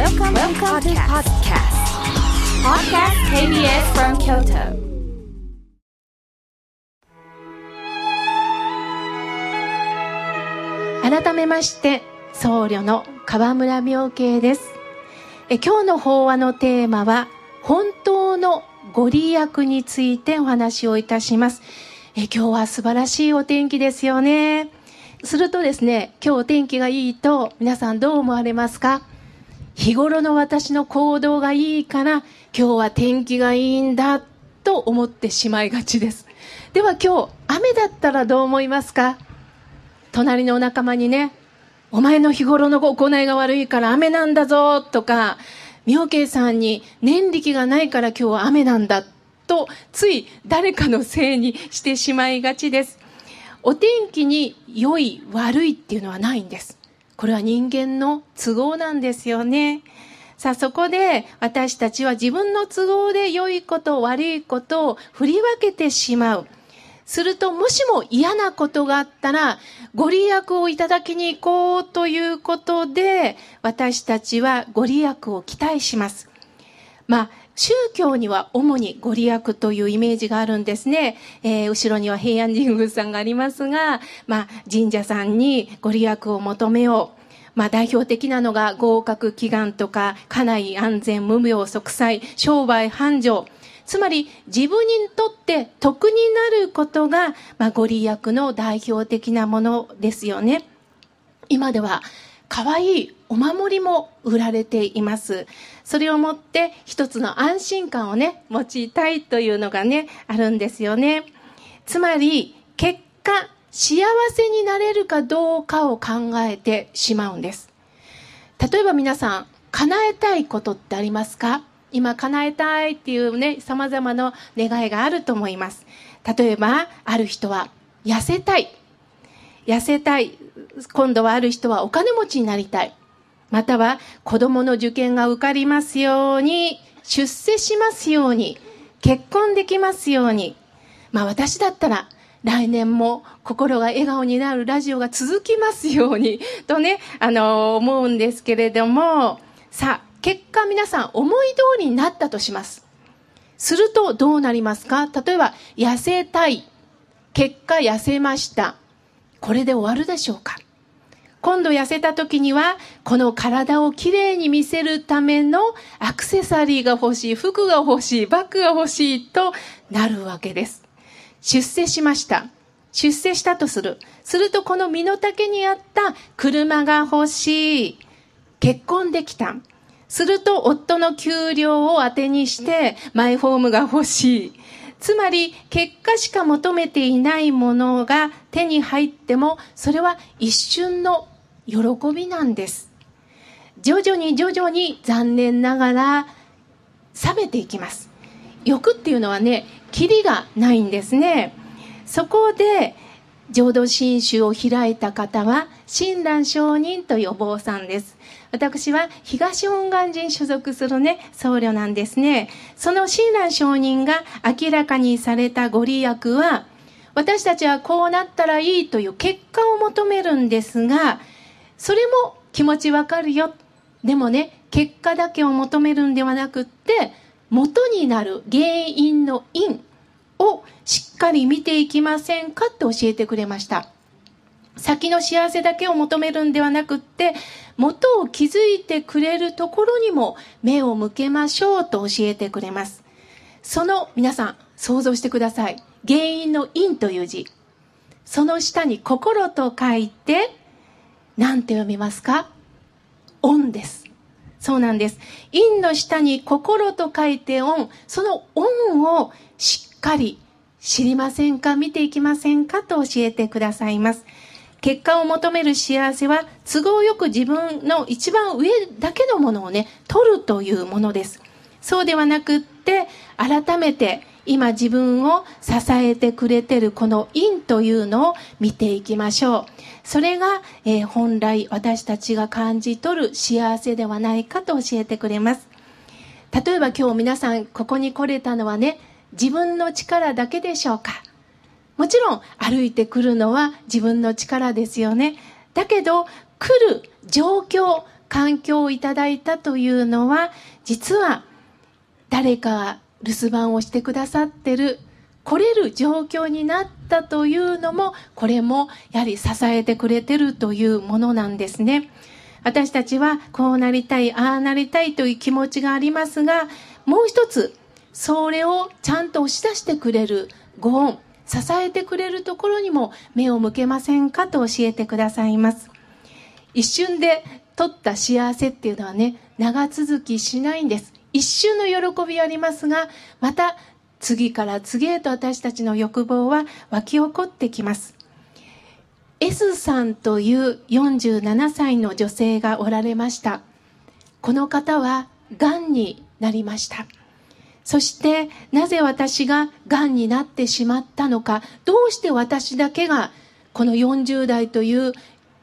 Welcome, Welcome to podcast. Podcast KBS from Kyoto. 改めまして僧侶の河村明慶ですえ今日の法話のテーマは本当のご利益についてお話をいたしますえ今日は素晴らしいお天気ですよねするとですね今日お天気がいいと皆さんどう思われますか？日頃の私の行動がいいから今日は天気がいいんだと思ってしまいがちですでは今日雨だったらどう思いますか？隣のお仲間にね、お前の日頃の行いが悪いから雨なんだぞとか、妙慶さんに念力がないから今日は雨なんだと、つい誰かのせいにしてしまいがちです。お天気に良い悪いっていうのはないんです。これは人間の都合なんですよね。さあそこで私たちは自分の都合で良いこと悪いことを振り分けてしまう。すると、もしも嫌なことがあったら、ご利益をいただきに行こうということで、私たちはご利益を期待します。まあ、宗教には主にご利益というイメージがあるんですね。えー、後ろには平安神宮さんがありますが、まあ、神社さんにご利益を求めよう。まあ、代表的なのが合格祈願とか、家内安全無病息災、商売繁盛。つまり自分にとって得になることが、まあ、ご利益の代表的なものですよね。今では可愛いお守りも売られています。それをもって一つの安心感をね、持ちたいというのがね、あるんですよね。つまり、結果、幸せになれるかどうかを考えてしまうんです。例えば皆さん、叶えたいことってありますか？今叶えたいっていうね、様々な願いがあると思います。例えば、ある人は痩せたい。痩せたい。今度はある人はお金持ちになりたい。または子供の受験が受かりますように、出世しますように、結婚できますように。まあ私だったら来年も心が笑顔になるラジオが続きますように、とね、あの、思うんですけれども、さあ、結果皆さん思い通りになったとします。するとどうなりますか？例えば、痩せたい。結果痩せました。これで終わるでしょうか？今度痩せた時には、この体をきれいに見せるためのアクセサリーが欲しい、服が欲しい、バッグが欲しいとなるわけです。出世しました。出世したとする。するとこの身の丈にあった車が欲しい。結婚できた。すると夫の給料を当てにしてマイホームが欲しい。つまり結果しか求めていないものが手に入ってもそれは一瞬の喜びなんです。徐々に徐々に残念ながら冷めていきます。欲っていうのはね、キリがないんですね。そこで浄土真宗を開いた方は親鸞上人というお坊さんです。私は東本願寺に所属するね、僧侶なんですね。その親鸞上人が明らかにされたご利益は、私たちはこうなったらいいという結果を求めるんですが、それも気持ちわかるよ。でもね、結果だけを求めるんではなくって、元になる原因の因をしっかり見ていきませんかって教えてくれました。先の幸せだけを求めるんではなくって、元を築いてくれるところにも目を向けましょうと教えてくれます。その皆さん、想像してください。原因の因という字。その下に心と書いて、何て読みますか？恩です。そうなんです。因の下に心と書いて恩。その恩をしっかり知りませんか？見ていきませんか？と教えてくださいます。結果を求める幸せは都合よく自分の一番上だけのものをね、取るというものです。そうではなくって、改めて今自分を支えてくれてるこの因というのを見ていきましょう。それが、えー、本来私たちが感じ取る幸せではないかと教えてくれます。例えば今日皆さんここに来れたのはね、自分の力だけでしょうか？もちろん歩いてくるのは自分の力ですよね。だけど来る状況、環境をいただいたというのは、実は誰かが留守番をしてくださってる、来れる状況になったというのも、これもやはり支えてくれてるというものなんですね。私たちはこうなりたい、ああなりたいという気持ちがありますが、もう一つ、それをちゃんと押し出してくれるご恩、支えてくれるところにも目を向けませんかと教えてくださいます。一瞬で取った幸せっていうのはね、長続きしないんです。一瞬の喜びありますが、また次から次へと私たちの欲望は湧き起こってきます。S さんという47歳の女性がおられました。この方は癌になりました。そしてなぜ私が癌になってしまったのか、どうして私だけがこの40代という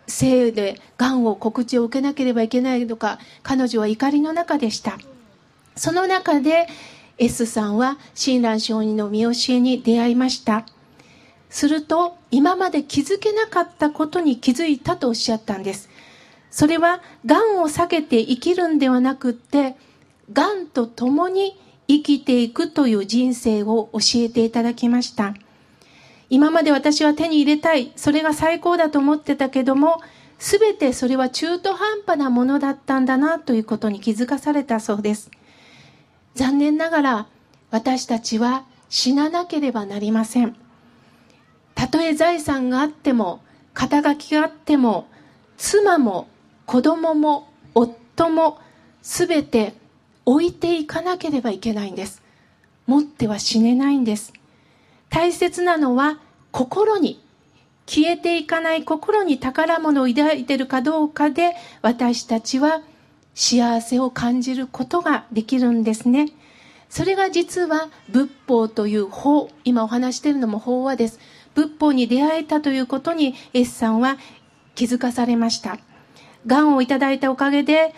性で癌を告知を受けなければいけないのか、彼女は怒りの中でした。その中で S さんは親鸞上人の見教えに出会いました。すると、今まで気づけなかったことに気づいたとおっしゃったんです。それは、癌を避けて生きるんではなくって、癌と共に生きていくという人生を教えていただきました。今まで私は手に入れたい、それが最高だと思ってたけども、すべてそれは中途半端なものだったんだなということに気づかされたそうです。残念ながら私たちは死ななければなりません。たとえ財産があっても、肩書きがあっても、妻も子供も夫も全て置いていかなければいけないんです。持っては死ねないんです。大切なのは心に、消えていかない心に宝物を抱いているかどうかで私たちは幸せを感じることができるんですね。それが実は仏法という法、今お話しているのも法話です。仏法に出会えたということに S さんは気づかされました。癌をいただいたおかげで、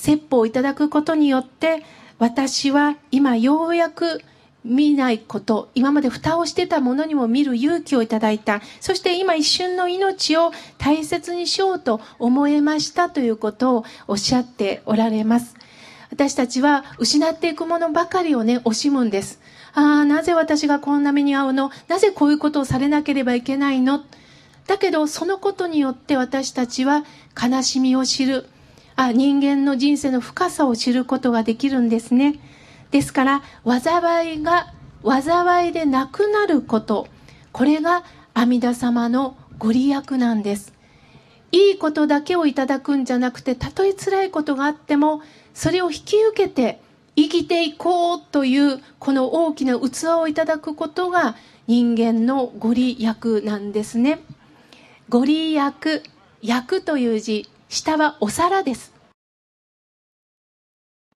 説法をいただくことによって、私は今ようやく見ないこと、今まで蓋をしてたものにも見る勇気をいただいた。そして今一瞬の命を大切にしようと思えましたということをおっしゃっておられます。私たちは失っていくものばかりをね、惜しむんです。ああ、なぜ私がこんな目に遭うの？なぜこういうことをされなければいけないの？だけど、そのことによって私たちは悲しみを知る。あ、人間の人生の深さを知ることができるんですね。ですから災いが災いでなくなること。これが阿弥陀様のご利益なんです。いいことだけをいただくんじゃなくてたとえ辛いことがあってもそれを引き受けて生きていこうというこの大きな器をいただくことが人間のご利益なんですね。ご利益役という字。下はお皿です。